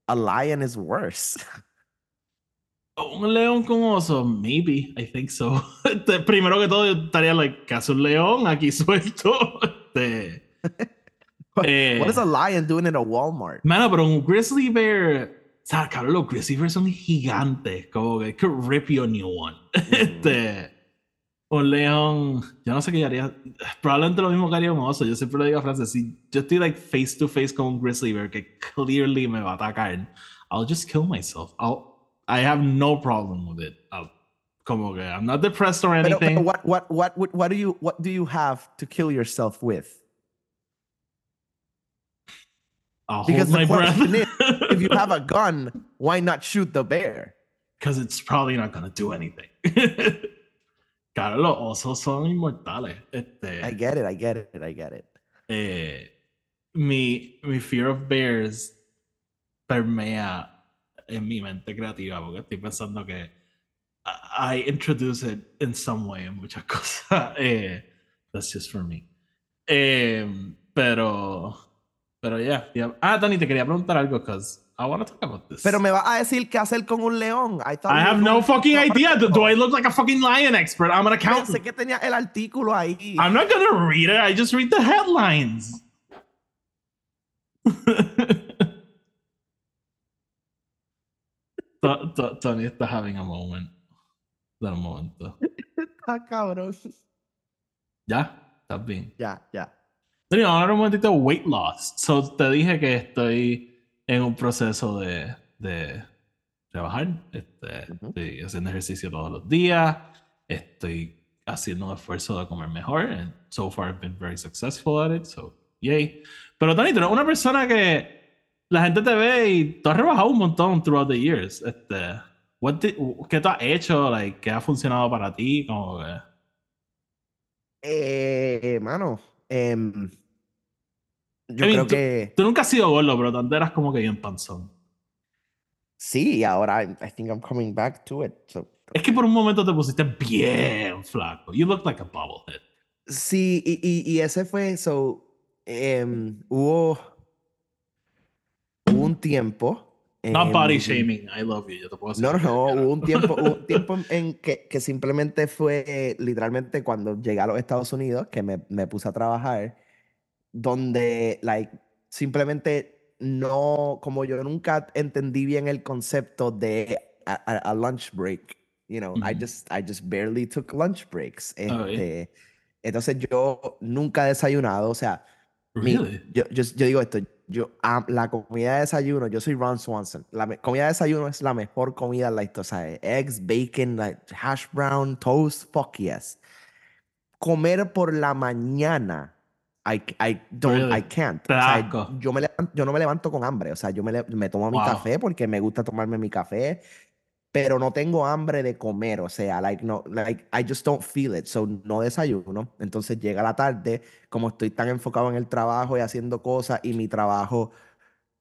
a lion is worse. Un león con oso, maybe, I think so. Este, primero que todo, yo estaría like, ¿qué hace un león aquí suelto? Este, What eh, is a lion doing in a Walmart? Mano, pero un grizzly bear, o sea, cabrón, los grizzly bears son gigantes, como que could rip you a new one. Este, un león, yo no sé qué haría, probablemente lo mismo que haría un oso. Yo siempre le digo a Francis, si yo estoy like face to face con un grizzly bear que clearly me va a atacar, I'll just kill myself. I'll, I have no problem with it. I'll- como que I'm not depressed or Pero, anything. pero what, what, what, what, what do you, what do you have to kill yourself with? I'll Because the my breath. question is, If you have a gun, why not shoot the bear? Because it's probably not gonna do anything. Claro, los osos son inmortales. Este, I get it, I get it, I get it. eh, mi, mi fear of bears permea en mi mente creativa porque estoy pensando que I introduce it in some way en muchas cosas. Eh, that's just for me. Eh, pero, pero yeah, yeah. Ah, Tony, te quería preguntar algo because I want to talk about this. Pero me vas a decir qué hacer con un león. I, I have no fucking idea. Do, do I look like a fucking lion expert? I'm an accountant. Pensé que tenía el artículo ahí. I'm not gonna read it. I just read the headlines. To- to- Tony está having a moment. Un momento. Ah, cabrón. ¿Ya? ¿Estás bien? Ya, ya. Tony, vamos a hablar un momentito weight loss. So, te dije que estoy en un proceso de, de trabajar. Este, Ujú. Estoy haciendo ejercicio todos los días. Estoy haciendo un esfuerzo de comer mejor. And so far, I've been very successful at it. So, yay. Pero, Tony, tú eres una persona que la gente te ve y tú has rebajado un montón throughout the years. Este, what did- ¿Qué tú has hecho? Like, ¿Qué ha funcionado para ti? Como que... Eh, mano, em, yo I mean, creo tú- que Tú nunca has sido gordo, pero tú eras como que bien panzón. sí, ahora I, think I'm coming back to it. So, Es que por un momento te pusiste bien flaco. You look like a bobblehead. sí, y, y, y ese fue, so, em, hubo, hubo un tiempo. Not body em, shaming. I love you. Yo te puedo. No, no, no, hubo un tiempo, hubo un tiempo en que, que simplemente fue eh, literalmente cuando llegué a los Estados Unidos que me, me puse a trabajar, donde, like, simplemente no, como yo nunca entendí bien el concepto de a, a- a lunch break, you know, I Ujú. just, I just barely took lunch breaks. Ah. Este, entonces yo nunca he desayunado, o sea, mi- Really? yo, yo, yo digo esto, yo am- la comida de desayuno, yo soy Ron Swanson. La me- comida de desayuno es la mejor comida en la historia. O sea, eggs, bacon, like, hash brown, toast, fuck yes. Comer por la mañana, I, I don't, I Really? can't. Te O sea, yo, me levan- yo no me levanto con hambre. O sea, yo me, me tomo mi Wow. café porque me gusta tomarme mi café, pero no tengo hambre de comer. O sea, like, no, like, I just don't feel it. So, no desayuno. Entonces llega la tarde, como estoy tan enfocado en el trabajo y haciendo cosas, y mi trabajo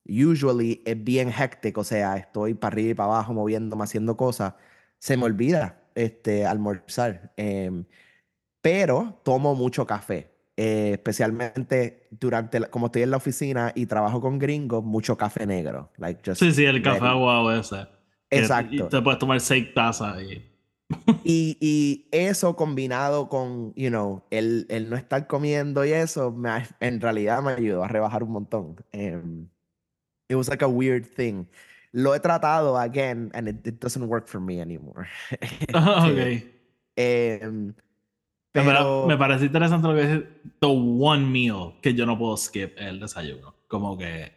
usually es bien hectic. O sea, estoy para arriba y para abajo moviéndome, haciendo cosas. Se me olvida este, almorzar. Em, pero tomo mucho café. Eh, especialmente durante, la- como estoy en la oficina y trabajo con gringos, mucho café negro. Like just Sí, sí, el café aguado ese. Exacto. Y te puedes tomar seis tazas y... Y, y eso combinado con, you know, el, el no estar comiendo y eso, me en realidad me ayudó a rebajar un montón. Em, it was like a weird thing. Lo he tratado again and it, it doesn't work for me anymore. Este, ok. verdad, pero me parece interesante lo que dices. The one meal que yo no puedo skip el desayuno. Como que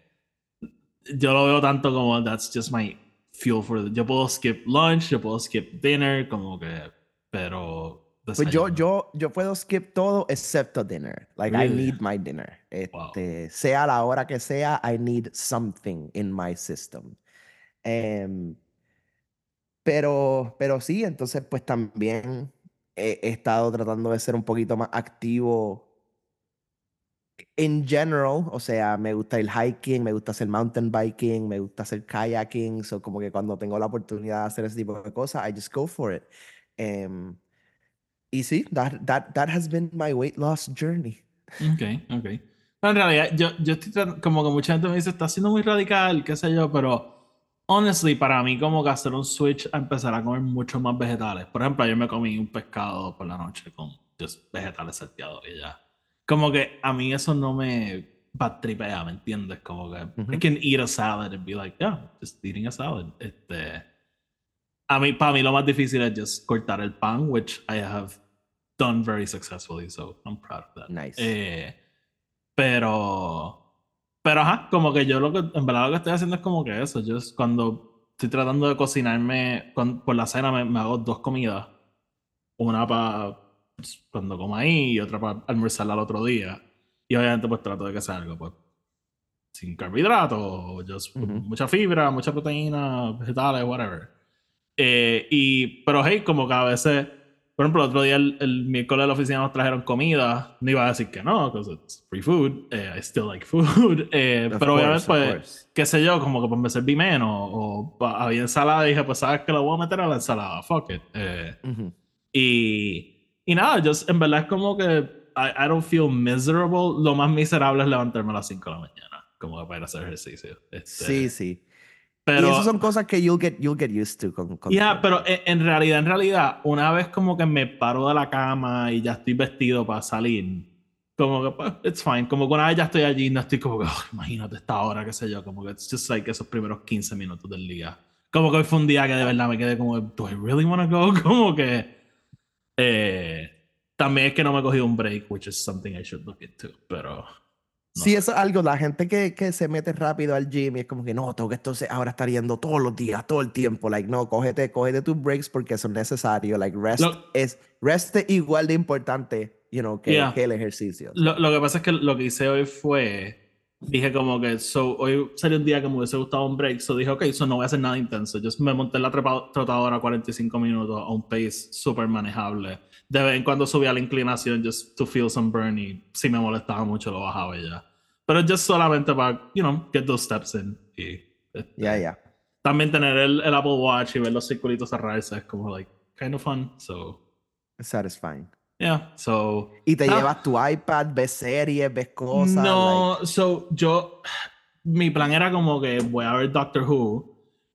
yo lo veo tanto como that's just my fuel for the... Yo puedo skip lunch, yo puedo skip dinner, como que... Pero... Pues yo, yo, yo puedo skip todo excepto dinner. Like, I Really? need my dinner. Wow. Este, Sea la hora que sea, I need something in my system. Em, pero, pero sí, entonces pues también he, he estado tratando de ser un poquito más activo en general. O sea, me gusta ir hiking, me gusta hacer mountain biking, me gusta hacer kayaking. So como que cuando tengo la oportunidad de hacer ese tipo de cosas, I just go for it. Em, y sí, that, that, that has been my weight loss journey. Ok, ok. en realidad, yo, yo estoy como que mucha gente me dice, está siendo muy radical, qué sé yo, pero honestly, para mí como que hacer un switch a empezar a comer mucho más vegetales. Por ejemplo, ayer me comí un pescado por la noche con just vegetales salteados y ya. Como que a mí eso no me tripea, ¿me entiendes? Como que Ujú. I can eat a salad and be like, yeah, just eating a salad. Este, a mí, para mí lo más difícil es just cortar el pan, which I have done very successfully, so I'm proud of that. Nice. Eh, pero, pero ajá, como que yo lo que, en verdad lo que estoy haciendo es como que eso, yo cuando estoy tratando de cocinarme, por la cena me, me hago dos comidas, una para cuando como ahí y otra para almorzarla al otro día. Y obviamente pues trato de que sea algo pues sin carbohidratos, just Ujú. mucha fibra, mucha proteína, vegetales, whatever. Eh, y, pero hey, como que a veces, por ejemplo, el otro día, el, el miércoles de la oficina nos trajeron comida, no iba a decir que no, because it's free food, eh, I still like food, eh, pero obviamente, pues, qué sé yo, como que pues me serví menos, o pa- había ensalada y dije, pues sabes que lo voy a meter a la ensalada, fuck it. Eh, Ujú. y, y nada, yo en verdad es como que I, I don't feel miserable. Lo más miserable es levantarme a las 5 de la mañana, como que para ir a hacer ejercicio. Este, Sí, sí. Pero, y esas son cosas que you'll get, you'll get used to con, con Ya, tiempo. pero en, en realidad, en realidad, una vez como que me paro de la cama y ya estoy vestido para salir, como que, pues, it's fine. Como que una vez ya estoy allí, no estoy como que, "Oh, imagínate esta hora, qué sé yo, como que it's just like esos primeros 15 minutos del día. Como que hoy fue un día que de verdad me quedé como, do I really want to go? Como que, eh, también es que no me he cogido un break, which is something I should look into, pero... no Sí, eso es algo, la gente que, que se mete rápido al gym y es como que no, tengo que entonces ahora estar yendo todos los días, todo el tiempo. Like, no, cógete, cógete tus breaks porque son necesarios. Like, rest Lo- es, rest es igual de importante, you know, que, Yeah. que el ejercicio. Lo, lo que pasa es que lo que hice hoy fue. Dije como que, so, hoy sería un día que me hubiese gustado un break, so dije, ok, so no voy a hacer nada intenso. Yo me monté en la trepa- trotadora 45 minutos a un pace súper manejable. De vez en cuando subía la inclinación just to feel some burn y si me molestaba mucho lo bajaba ya. Pero just solamente para, you know, get those steps in. Y, este, ya. También tener el, el Apple Watch y ver los circulitos cerrarse es como, like, kind of fun. So, Satisfying. yeah, so... Y te Ah. llevas tu iPad, ves series, ves cosas. No, so yo, mi plan era como que voy a ver Doctor Who,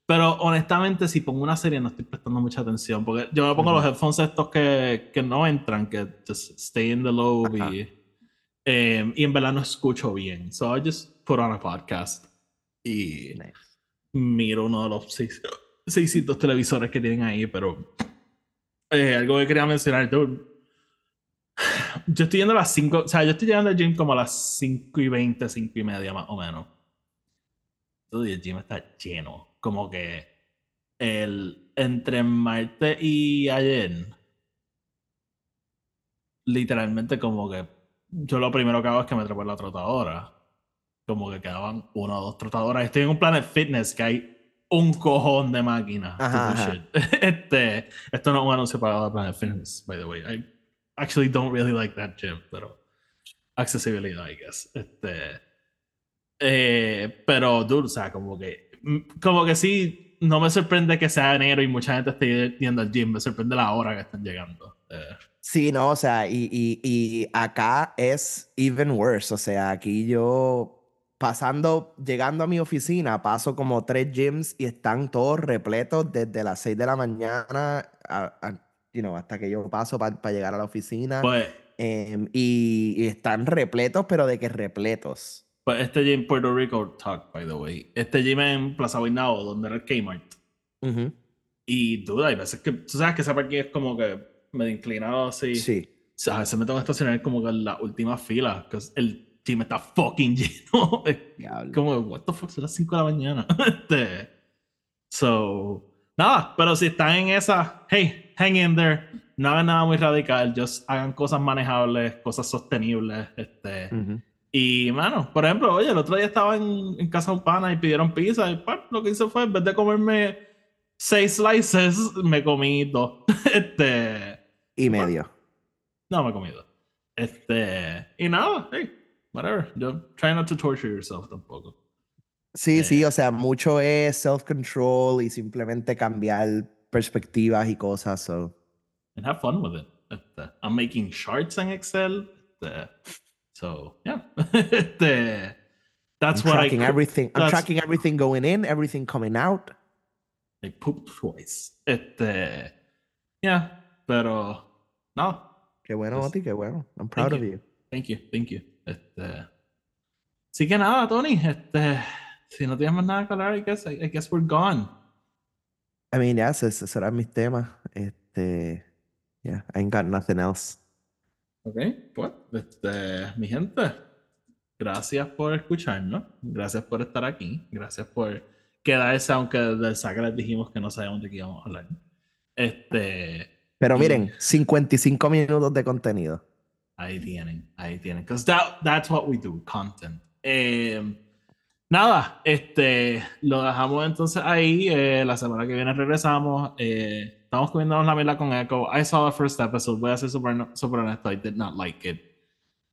pero honestamente si pongo una serie no estoy prestando mucha atención, porque yo me pongo Ujú. los headphones estos que, que no entran, que just stay in the lobe Ajá. y, eh, y en verdad no escucho bien. So I just put on a podcast y nice. miro uno de los seis, 600 televisores que tienen ahí, pero eh, algo que quería mencionar, dude. Yo estoy yendo a las 5, o sea, yo estoy llegando al gym como a las 5 y 20, 5 y media más o menos. Dude, el gym está lleno. Como que el, entre martes y ayer, literalmente como que yo lo primero que hago es que me trepo en la trotadora. Como que quedaban una o dos trotadoras. Estoy en un Planet Fitness que hay un cojón de máquinas. Este, esto no es un anuncio pagado de Planet Fitness, by the way. I actually don't really like that gym, pero accesibilidad, I guess. Este, eh, pero, dude, o sea, como que, como que sí, no me sorprende que sea enero y mucha gente esté yendo al gym. Me sorprende la hora que están llegando. Eh, Sí, no, o sea, y, y, y acá es even worse. O sea, aquí yo pasando, llegando a mi oficina, paso como tres gyms y están todos repletos desde las 6 de la mañana a- a- you know, hasta que yo paso para llegar a la oficina. pues, Em, y, y están repletos, pero de que repletos. Pues este gym Puerto Rico Talk, by the way. Este gym en Plaza Guaynabo, donde era el Kmart. Ujú, Y duda, hay veces que, tú sabes que esa parking es como que medio inclinado así. Sí. O sea, a veces me tengo que estacionar como que en la última fila, que el gym está fucking lleno. Diablo. como, what the fuck, son las 5 de la mañana. este, so, nada, pero si están en esa, hey, hang in there. No hagan nada muy radical, just hagan cosas manejables, cosas sostenibles. Este, Ujú. Y, mano, por ejemplo, oye, el otro día estaba en, en casa de un pana y pidieron pizza. Y pues, lo que hice fue, en vez de comerme seis slices, me comí dos. este, Y medio. no me comí dos. Este, y nada, hey, whatever. Yo, try not to torture yourself tampoco. Sí, Eh. sí, o sea, mucho es self-control y simplemente cambiar perspectivas y cosas. So. And have fun with it. Este, I'm making charts en Excel. Este, So, yeah. este, that's I'm what tracking I everything. I'm tracking everything going in, everything coming out. I pooped twice. Este, uh, yeah, pero uh, no. Qué bueno, Oti, qué bueno. I'm proud of you. you. Thank you, thank you. Este, uh, así que nada, Tony, este, si no tienes más nada que hablar, I guess, I, I guess we're gone. I mean, yes, ese será mis temas. Este, yeah, I ain't got nothing else. Ok, pues, este, mi gente, gracias por escucharnos, gracias por estar aquí, gracias por quedarse, aunque del saque les dijimos que no sabíamos de qué íbamos a hablar. Este, Pero Y- miren, 55 minutos de contenido. ahí tienen, ahí tienen, because that, that's what we do, content. Eh, nada, este, lo dejamos entonces ahí, eh, la semana que viene regresamos, eh, estamos comiéndonos la mierda con Echo, I saw the first episode, voy a ser super, super honesto, I did not like it.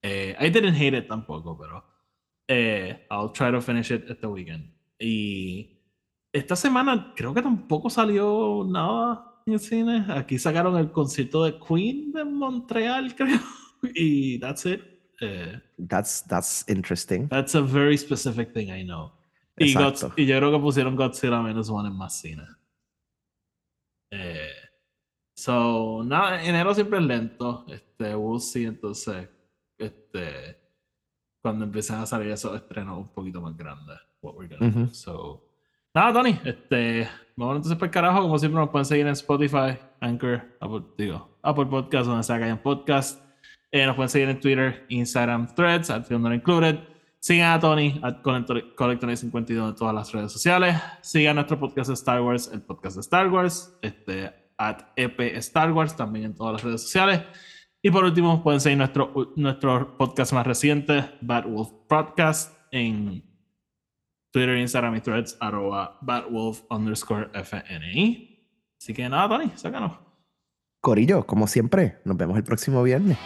Eh, I didn't hate it tampoco, pero eh, I'll try to finish it the weekend. Y esta semana creo que tampoco salió nada en el cine. Aquí sacaron el concierto de Queen de Montreal, creo. Y that's it. Eh, That's, that's interesting. that's a very specific thing I know. Y, y yo creo que pusieron Godzilla menos one en más cine. Eh, so, nada, enero siempre es lento. Este, we'll see entonces. Este, cuando empiecen a salir esos estrenos un poquito más grandes. What we're gonna do. Ujú. So, nada, Tony. Este, vamos entonces para el carajo. Como siempre, nos pueden seguir en Spotify, Anchor, Apple, digo, Apple Podcast, donde sea que hayan podcast. Eh, nos pueden seguir en Twitter, Instagram, Threads, at Film Not Included. Sigan a Tony, at Collector52 en todas las redes sociales. Sigan nuestro podcast de Star Wars, el podcast de Star Wars, este, at EP Star Wars, también en todas las redes sociales. Y por último, pueden seguir nuestro, nuestro podcast más reciente, Bad Wolf Podcast, en Twitter, Instagram y Threads, arroba badwolf underscore FNI. Así que nada, Tony, sácanos. Corillo, como siempre, nos vemos el próximo viernes.